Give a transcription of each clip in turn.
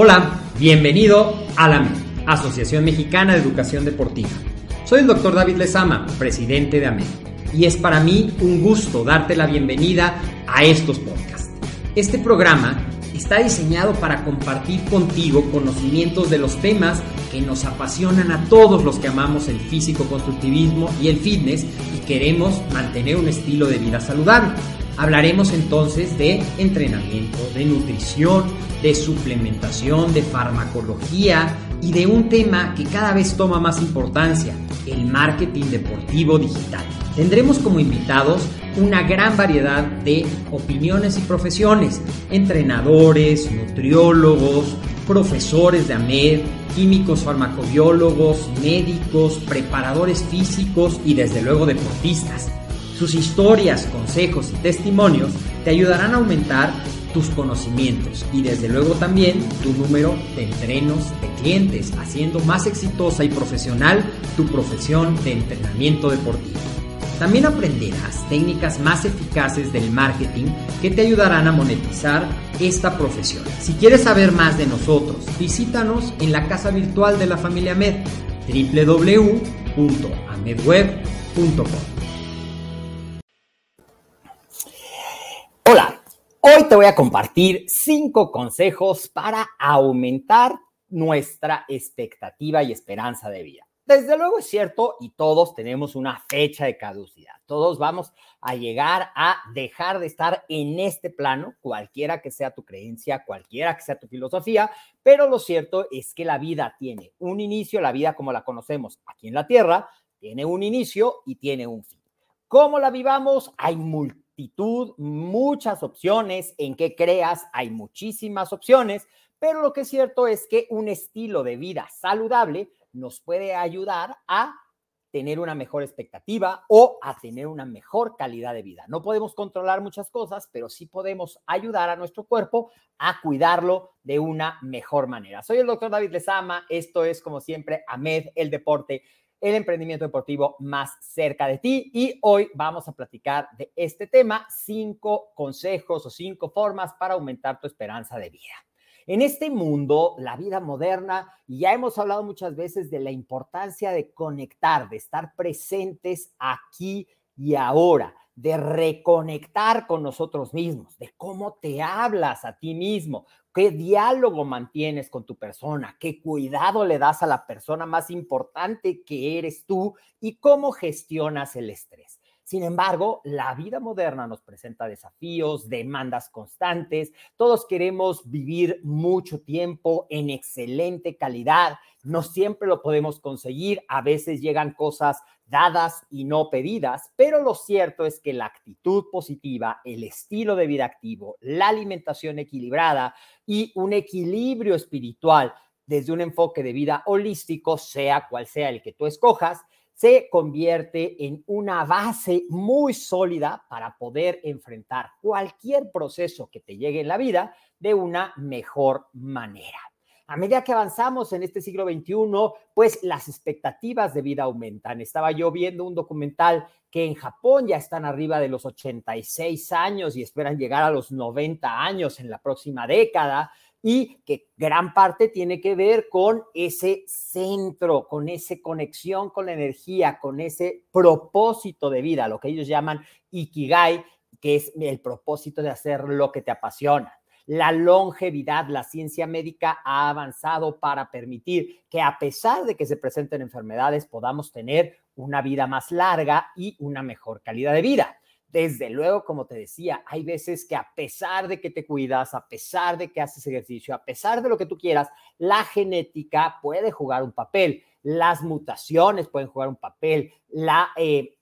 Hola, bienvenido a la Asociación Mexicana de Educación Deportiva. Soy el doctor David Lezama, presidente de AMED, y es para mí un gusto darte la bienvenida a estos podcasts. Este programa está diseñado para compartir contigo conocimientos de los temas que nos apasionan a todos los que amamos el físico-constructivismo y el fitness y queremos mantener un estilo de vida saludable. Hablaremos entonces de entrenamiento, de nutrición, de suplementación, de farmacología y de un tema que cada vez toma más importancia, el marketing deportivo digital. Tendremos como invitados una gran variedad de opiniones y profesiones, entrenadores, nutriólogos, profesores de AMED, químicos farmacobiólogos, médicos, preparadores físicos y desde luego deportistas. Sus historias, consejos y testimonios te ayudarán a aumentar tus conocimientos y desde luego también tu número de entrenos de clientes, haciendo más exitosa y profesional tu profesión de entrenamiento deportivo. También aprenderás técnicas más eficaces del marketing que te ayudarán a monetizar esta profesión. Si quieres saber más de nosotros, visítanos en la casa virtual de la familia Med, www.amedweb.com. Hola, hoy te voy a compartir cinco consejos para aumentar nuestra expectativa y esperanza de vida. Desde luego es cierto y todos tenemos una fecha de caducidad. Todos vamos a llegar a dejar de estar en este plano, cualquiera que sea tu creencia, cualquiera que sea tu filosofía, pero lo cierto es que la vida tiene un inicio, la vida como la conocemos aquí en la Tierra, tiene un inicio y tiene un fin. ¿Cómo la vivamos? Hay multitud, muchas opciones en qué creas, hay muchísimas opciones, pero lo que es cierto es que un estilo de vida saludable nos puede ayudar a tener una mejor expectativa o a tener una mejor calidad de vida. No podemos controlar muchas cosas, pero sí podemos ayudar a nuestro cuerpo a cuidarlo de una mejor manera. Soy el doctor David Lezama, esto es como siempre AMED, el deporte, el emprendimiento deportivo más cerca de ti y hoy vamos a platicar de este tema, cinco consejos o cinco formas para aumentar tu esperanza de vida. En este mundo, la vida moderna, ya hemos hablado muchas veces de la importancia de conectar, de estar presentes aquí y ahora, de reconectar con nosotros mismos, de cómo te hablas a ti mismo, qué diálogo mantienes con tu persona, qué cuidado le das a la persona más importante que eres tú y cómo gestionas el estrés. Sin embargo, la vida moderna nos presenta desafíos, demandas constantes, todos queremos vivir mucho tiempo en excelente calidad, no siempre lo podemos conseguir, a veces llegan cosas dadas y no pedidas, pero lo cierto es que la actitud positiva, el estilo de vida activo, la alimentación equilibrada y un equilibrio espiritual desde un enfoque de vida holístico, sea cual sea el que tú escojas, se convierte en una base muy sólida para poder enfrentar cualquier proceso que te llegue en la vida de una mejor manera. A medida que avanzamos en este siglo XXI, pues las expectativas de vida aumentan. Estaba yo viendo un documental que en Japón ya están arriba de los 86 años y esperan llegar a los 90 años en la próxima década y que gran parte tiene que ver con ese centro, con esa conexión con la energía, con ese propósito de vida, lo que ellos llaman ikigai, que es el propósito de hacer lo que te apasiona. La longevidad, la ciencia médica ha avanzado para permitir que a pesar de que se presenten enfermedades, podamos tener una vida más larga y una mejor calidad de vida. Desde luego, como te decía, hay veces que a pesar de que te cuidas, a pesar de que haces ejercicio, a pesar de lo que tú quieras, la genética puede jugar un papel, las mutaciones pueden jugar un papel, la, eh,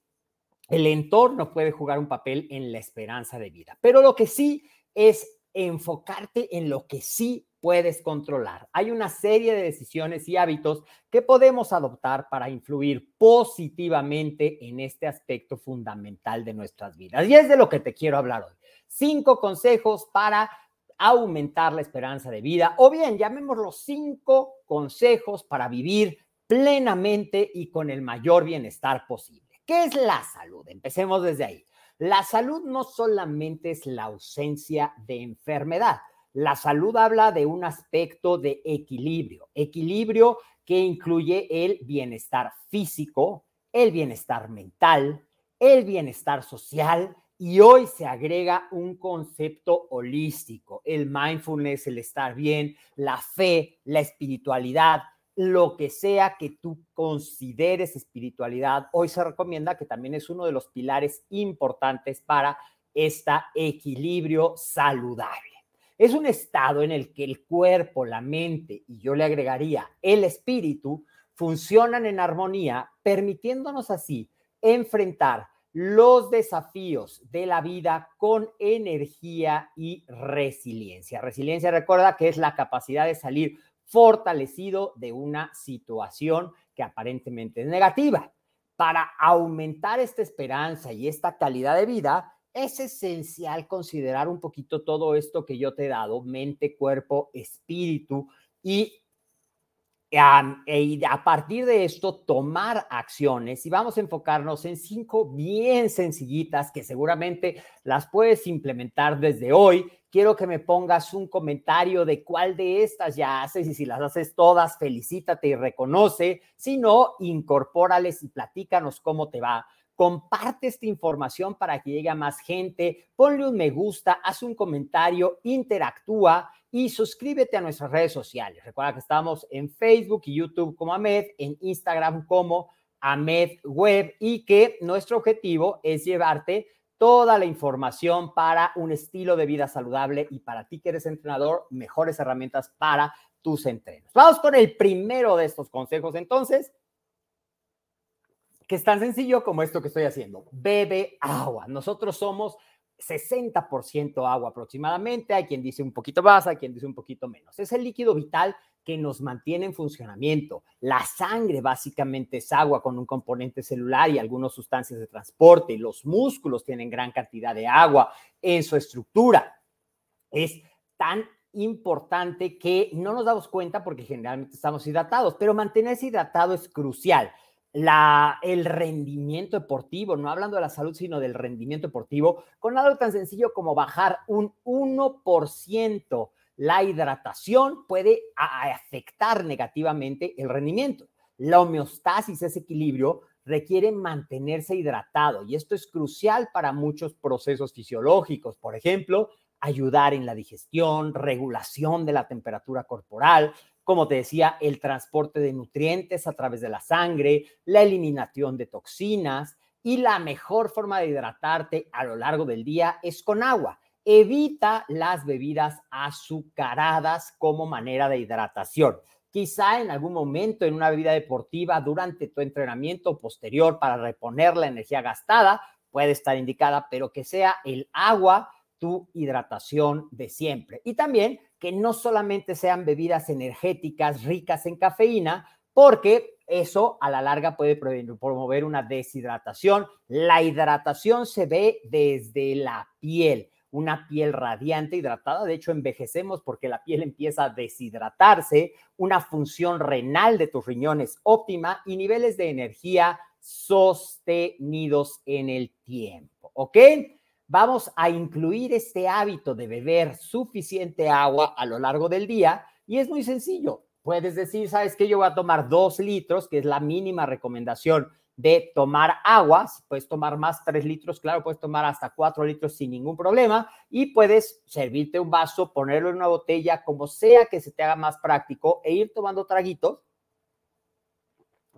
el entorno puede jugar un papel en la esperanza de vida. Pero lo que sí es enfocarte en lo que sí puedes controlar. Hay una serie de decisiones y hábitos que podemos adoptar para influir positivamente en este aspecto fundamental de nuestras vidas. Y es de lo que te quiero hablar hoy. Cinco consejos para aumentar la esperanza de vida, o bien llamémoslo cinco consejos para vivir plenamente y con el mayor bienestar posible. ¿Qué es la salud? Empecemos desde ahí. La salud no solamente es la ausencia de enfermedad, La salud habla de un aspecto de equilibrio, equilibrio que incluye el bienestar físico, el bienestar mental, el bienestar social y hoy se agrega un concepto holístico, el mindfulness, el estar bien, la fe, la espiritualidad, lo que sea que tú consideres espiritualidad. Hoy se recomienda que también es uno de los pilares importantes para este equilibrio saludable. Es un estado en el que el cuerpo, la mente y yo le agregaría el espíritu funcionan en armonía, permitiéndonos así enfrentar los desafíos de la vida con energía y resiliencia. Resiliencia, recuerda que es la capacidad de salir fortalecido de una situación que aparentemente es negativa. Para aumentar esta esperanza y esta calidad de vida, es esencial considerar un poquito todo esto que yo te he dado, mente, cuerpo, espíritu, y e a partir de esto tomar acciones y vamos a enfocarnos en cinco bien sencillitas que seguramente las puedes implementar desde hoy. Quiero que me pongas un comentario de cuál de estas ya haces y si las haces todas, felicítate y reconoce. Si no, incorpórales y platícanos cómo te va comparte esta información para que llegue a más gente, ponle un me gusta, haz un comentario, interactúa y suscríbete a nuestras redes sociales. Recuerda que estamos en Facebook y YouTube como Ahmed, en Instagram como Ahmed Web y que nuestro objetivo es llevarte toda la información para un estilo de vida saludable y para ti que eres entrenador, mejores herramientas para tus entrenos. Vamos con el primero de estos consejos entonces que es tan sencillo como esto que estoy haciendo. Bebe agua. Nosotros somos 60% agua aproximadamente. Hay quien dice un poquito más, hay quien dice un poquito menos. Es el líquido vital que nos mantiene en funcionamiento. La sangre básicamente es agua con un componente celular y algunas sustancias de transporte. Los músculos tienen gran cantidad de agua en su estructura. Es tan importante que no nos damos cuenta porque generalmente estamos hidratados, pero mantenerse hidratado es crucial la, el rendimiento deportivo, no hablando de la salud, sino del rendimiento deportivo, con algo tan sencillo como bajar un 1% la hidratación puede afectar negativamente el rendimiento. La homeostasis, ese equilibrio, requiere mantenerse hidratado y esto es crucial para muchos procesos fisiológicos. Por ejemplo, ayudar en la digestión, regulación de la temperatura corporal, como te decía, el transporte de nutrientes a través de la sangre, la eliminación de toxinas y la mejor forma de hidratarte a lo largo del día es con agua. Evita las bebidas azucaradas como manera de hidratación. Quizá en algún momento en una bebida deportiva durante tu entrenamiento posterior para reponer la energía gastada puede estar indicada, pero que sea el agua tu hidratación de siempre. Y también que no solamente sean bebidas energéticas ricas en cafeína, porque eso a la larga puede promover una deshidratación. La hidratación se ve desde la piel, una piel radiante, hidratada. De hecho, envejecemos porque la piel empieza a deshidratarse, una función renal de tus riñones óptima y niveles de energía sostenidos en el tiempo. ¿Ok? Vamos a incluir este hábito de beber suficiente agua a lo largo del día y es muy sencillo. Puedes decir, ¿sabes qué? Yo voy a tomar dos litros, que es la mínima recomendación de tomar agua. Puedes tomar más, tres litros, claro, puedes tomar hasta cuatro litros sin ningún problema y puedes servirte un vaso, ponerlo en una botella, como sea que se te haga más práctico e ir tomando traguitos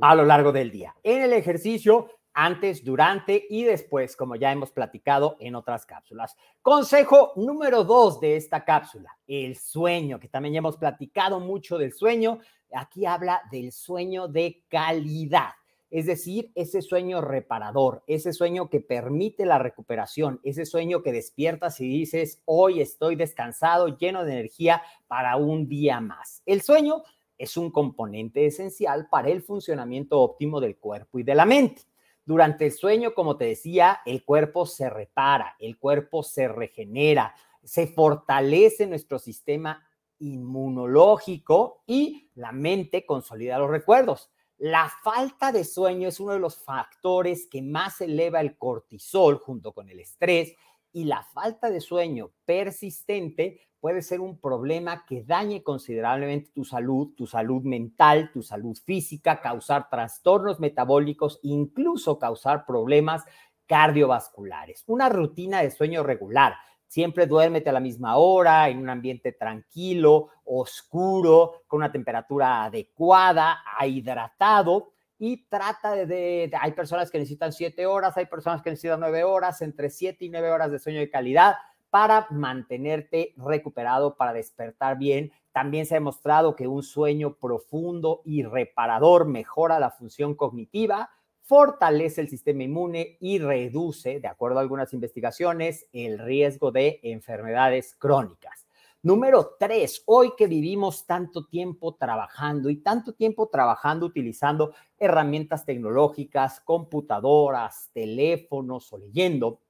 a lo largo del día. En el ejercicio, antes, durante y después, como ya hemos platicado en otras cápsulas. Consejo número dos de esta cápsula, el sueño, que también ya hemos platicado mucho del sueño. Aquí habla del sueño de calidad, es decir, ese sueño reparador, ese sueño que permite la recuperación, ese sueño que despiertas y dices, hoy estoy descansado, lleno de energía para un día más. El sueño es un componente esencial para el funcionamiento óptimo del cuerpo y de la mente. Durante el sueño, como te decía, el cuerpo se repara, el cuerpo se regenera, se fortalece nuestro sistema inmunológico y la mente consolida los recuerdos. La falta de sueño es uno de los factores que más eleva el cortisol junto con el estrés y la falta de sueño persistente puede ser un problema que dañe considerablemente tu salud, tu salud mental, tu salud física, causar trastornos metabólicos, incluso causar problemas cardiovasculares. Una rutina de sueño regular. Siempre duérmete a la misma hora, en un ambiente tranquilo, oscuro, con una temperatura adecuada, hidratado y trata de, hay personas que necesitan siete horas, hay personas que necesitan nueve horas, entre siete y nueve horas de sueño de calidad para mantenerte recuperado, para despertar bien. También se ha demostrado que un sueño profundo y reparador mejora la función cognitiva, fortalece el sistema inmune y reduce, de acuerdo a algunas investigaciones, el riesgo de enfermedades crónicas. Número tres, hoy que vivimos tanto tiempo trabajando y tanto tiempo trabajando utilizando herramientas tecnológicas, computadoras, teléfonos o leyendo,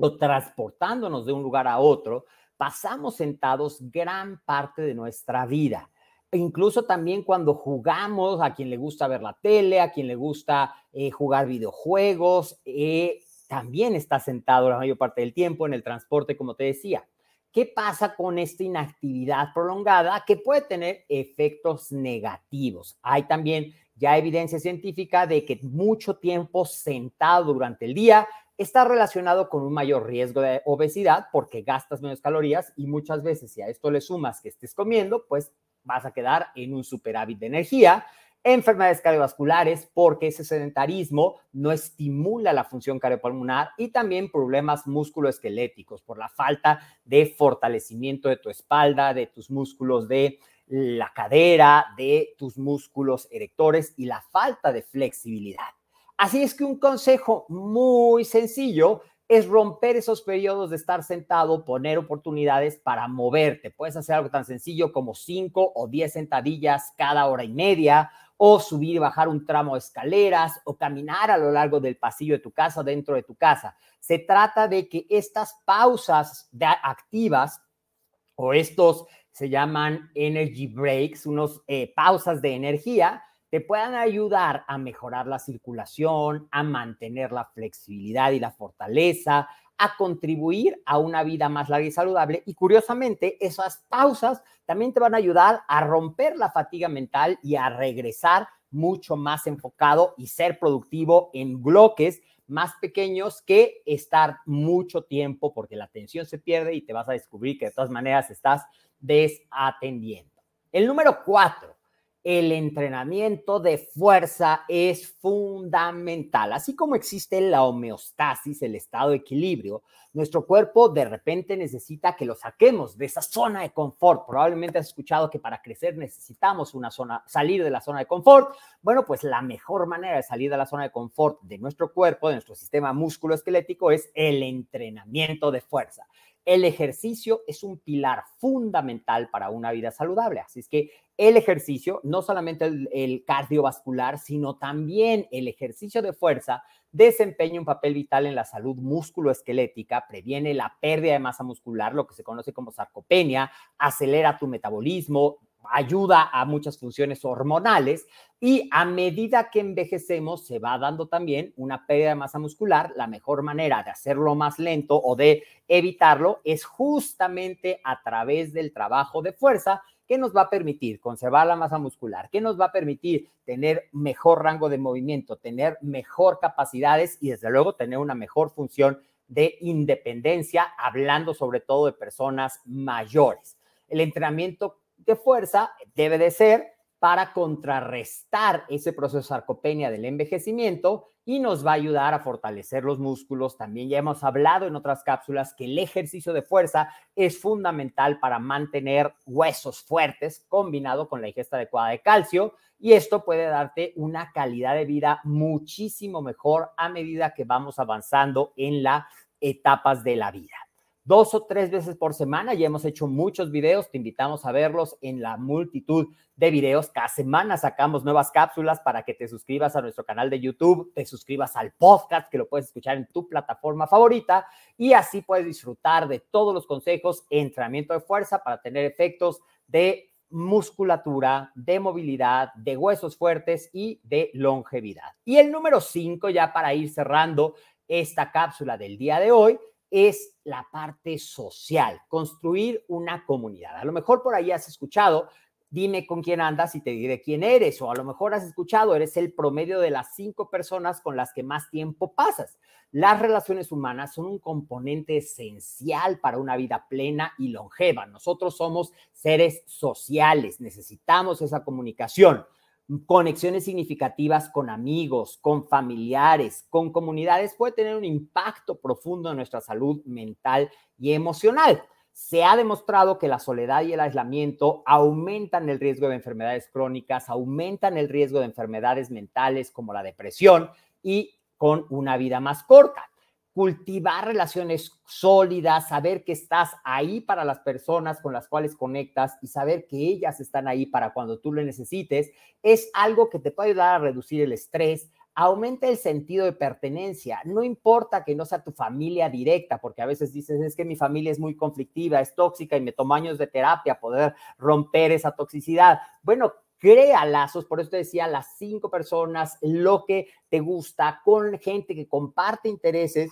o transportándonos de un lugar a otro, pasamos sentados gran parte de nuestra vida. E incluso también cuando jugamos, a quien le gusta ver la tele, a quien le gusta eh, jugar videojuegos, eh, también está sentado la mayor parte del tiempo en el transporte, como te decía. ¿Qué pasa con esta inactividad prolongada que puede tener efectos negativos? Hay también ya evidencia científica de que mucho tiempo sentado durante el día está relacionado con un mayor riesgo de obesidad porque gastas menos calorías y muchas veces si a esto le sumas que estés comiendo, pues vas a quedar en un superávit de energía. Enfermedades cardiovasculares porque ese sedentarismo no estimula la función cardiopulmonar y también problemas musculoesqueléticos por la falta de fortalecimiento de tu espalda, de tus músculos de la cadera, de tus músculos erectores y la falta de flexibilidad. Así es que un consejo muy sencillo es romper esos periodos de estar sentado, poner oportunidades para moverte. Puedes hacer algo tan sencillo como 5 o 10 sentadillas cada hora y media, o subir y bajar un tramo de escaleras, o caminar a lo largo del pasillo de tu casa, dentro de tu casa. Se trata de que estas pausas activas o estos se llaman energy breaks, unos eh, pausas de energía, te puedan ayudar a mejorar la circulación, a mantener la flexibilidad y la fortaleza, a contribuir a una vida más larga y saludable. Y curiosamente, esas pausas también te van a ayudar a romper la fatiga mental y a regresar mucho más enfocado y ser productivo en bloques más pequeños que estar mucho tiempo porque la atención se pierde y te vas a descubrir que de todas maneras estás desatendiendo. El número cuatro, el entrenamiento de fuerza es fundamental. Así como existe la homeostasis, el estado de equilibrio, nuestro cuerpo de repente necesita que lo saquemos de esa zona de confort. Probablemente has escuchado que para crecer necesitamos una zona, salir de la zona de confort. Bueno, pues la mejor manera de salir de la zona de confort de nuestro cuerpo, de nuestro sistema musculoesquelético, es el entrenamiento de fuerza. El ejercicio es un pilar fundamental para una vida saludable. Así es que el ejercicio, no solamente el, cardiovascular, sino también el ejercicio de fuerza, desempeña un papel vital en la salud musculoesquelética, previene la pérdida de masa muscular, lo que se conoce como sarcopenia, acelera tu metabolismo, ayuda a muchas funciones hormonales y a medida que envejecemos se va dando también una pérdida de masa muscular. La mejor manera de hacerlo más lento o de evitarlo es justamente a través del trabajo de fuerza que nos va a permitir conservar la masa muscular, que nos va a permitir tener mejor rango de movimiento, tener mejor capacidades y desde luego tener una mejor función de independencia, hablando sobre todo de personas mayores. El entrenamiento de fuerza debe de ser para contrarrestar ese proceso de sarcopenia del envejecimiento y nos va a ayudar a fortalecer los músculos. También ya hemos hablado en otras cápsulas que el ejercicio de fuerza es fundamental para mantener huesos fuertes combinado con la ingesta adecuada de calcio y esto puede darte una calidad de vida muchísimo mejor a medida que vamos avanzando en las etapas de la vida dos o tres veces por semana. Ya hemos hecho muchos videos, te invitamos a verlos en la multitud de videos. Cada semana sacamos nuevas cápsulas para que te suscribas a nuestro canal de YouTube, te suscribas al podcast que lo puedes escuchar en tu plataforma favorita y así puedes disfrutar de todos los consejos, entrenamiento de fuerza para tener efectos de musculatura, de movilidad, de huesos fuertes y de longevidad. Y el número cinco, ya para ir cerrando esta cápsula del día de hoy, es la parte social, construir una comunidad. A lo mejor por ahí has escuchado dime con quién andas y te diré quién eres. O a lo mejor has escuchado, eres el promedio de las cinco personas con las que más tiempo pasas. Las relaciones humanas son un componente esencial para una vida plena y longeva. Nosotros somos seres sociales, necesitamos esa comunicación. Conexiones significativas con amigos, con familiares, con comunidades puede tener un impacto profundo en nuestra salud mental y emocional se ha demostrado que la soledad y el aislamiento aumentan el riesgo de enfermedades crónicas, aumentan el riesgo de enfermedades mentales como la depresión y con una vida más corta. Cultivar relaciones sólidas, saber que estás ahí para las personas con las cuales conectas y saber que ellas están ahí para cuando tú lo necesites, es algo que te puede ayudar a reducir el estrés, aumenta el sentido de pertenencia. No importa que no sea tu familia directa, porque a veces dices, es que mi familia es muy conflictiva, es tóxica y me tomo años de terapia poder romper esa toxicidad. Bueno, crea lazos, por eso te decía, las cinco personas, lo que te gusta, con gente que comparte intereses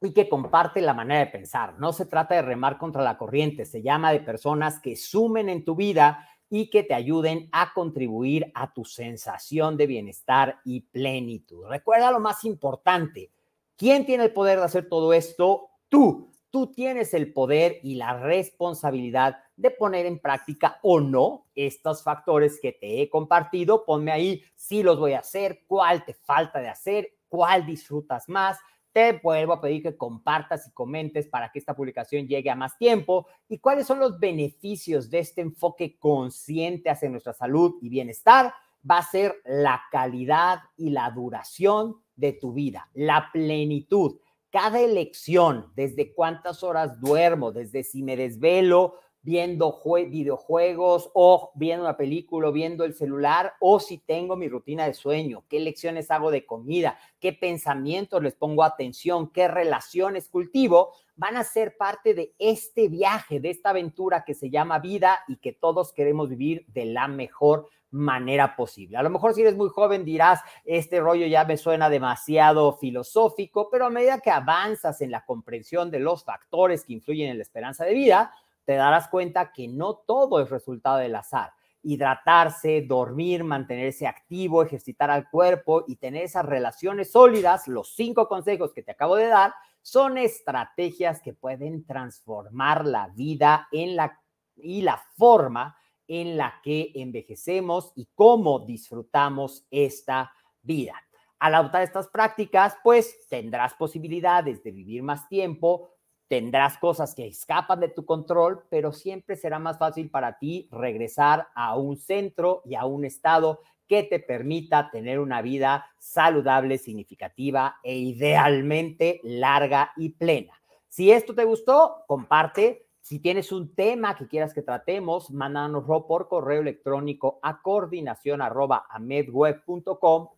y que comparte la manera de pensar. No se trata de remar contra la corriente, se llama de personas que sumen en tu vida y que te ayuden a contribuir a tu sensación de bienestar y plenitud. Recuerda lo más importante, ¿quién tiene el poder de hacer todo esto? Tú. Tú tienes el poder y la responsabilidad de poner en práctica o no estos factores que te he compartido. Ponme ahí si los voy a hacer, cuál te falta de hacer, cuál disfrutas más te vuelvo a pedir que compartas y comentes para que esta publicación llegue a más tiempo y cuáles son los beneficios de este enfoque consciente hacia nuestra salud y bienestar. Va a ser la calidad y la duración de tu vida, la plenitud. Cada elección, desde cuántas horas duermo, desde si me desvelo viendo videojuegos o viendo una película o viendo el celular o si tengo mi rutina de sueño, qué lecciones hago de comida, qué pensamientos les pongo atención, qué relaciones cultivo, van a ser parte de este viaje, de esta aventura que se llama vida y que todos queremos vivir de la mejor manera posible. A lo mejor si eres muy joven dirás, este rollo ya me suena demasiado filosófico, pero a medida que avanzas en la comprensión de los factores que influyen en la esperanza de vida, te darás cuenta que no todo es resultado del azar. Hidratarse, dormir, mantenerse activo, ejercitar al cuerpo y tener esas relaciones sólidas, los cinco consejos que te acabo de dar, son estrategias que pueden transformar la vida en la, y la forma en la que envejecemos y cómo disfrutamos esta vida. Al adoptar estas prácticas, pues tendrás posibilidades de vivir más tiempo, Tendrás cosas que escapan de tu control, pero siempre será más fácil para ti regresar a un centro y a un estado que te permita tener una vida saludable, significativa e idealmente larga y plena. Si esto te gustó, comparte. Si tienes un tema que quieras que tratemos, mándanoslo por correo electrónico a coordinación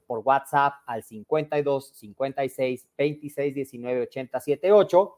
por WhatsApp al 52 56 26 19 80 78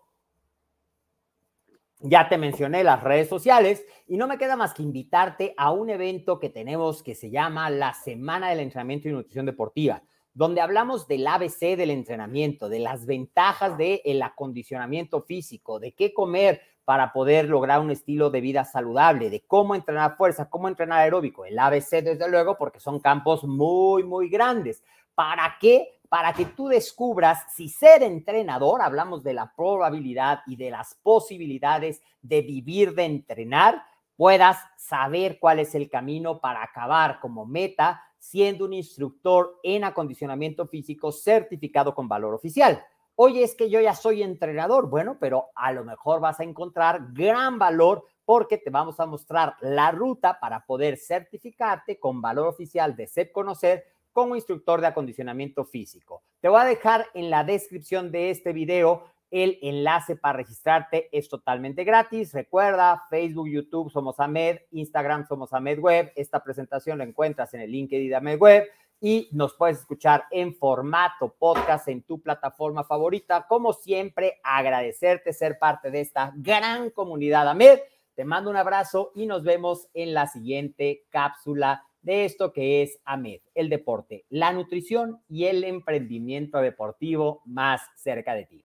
ya te mencioné las redes sociales y no me queda más que invitarte a un evento que tenemos que se llama la Semana del Entrenamiento y Nutrición Deportiva, donde hablamos del ABC del entrenamiento, de las ventajas del acondicionamiento físico, de qué comer para poder lograr un estilo de vida saludable, de cómo entrenar fuerza, cómo entrenar aeróbico, el ABC desde luego, porque son campos muy, muy grandes. ¿Para qué? Para que tú descubras si ser entrenador, hablamos de la probabilidad y de las posibilidades de vivir de entrenar, puedas saber cuál es el camino para acabar como meta siendo un instructor en acondicionamiento físico certificado con valor oficial. Oye, es que yo ya soy entrenador. Bueno, pero a lo mejor vas a encontrar gran valor porque te vamos a mostrar la ruta para poder certificarte con valor oficial de SEP Conocer como instructor de acondicionamiento físico. Te voy a dejar en la descripción de este video el enlace para registrarte. Es totalmente gratis. Recuerda, Facebook, YouTube somos Ahmed, Instagram somos Ahmed Web. Esta presentación la encuentras en el LinkedIn de Ahmed Web y nos puedes escuchar en formato podcast en tu plataforma favorita. Como siempre, agradecerte ser parte de esta gran comunidad Ahmed. Te mando un abrazo y nos vemos en la siguiente cápsula de esto que es AMED, el deporte, la nutrición y el emprendimiento deportivo más cerca de ti.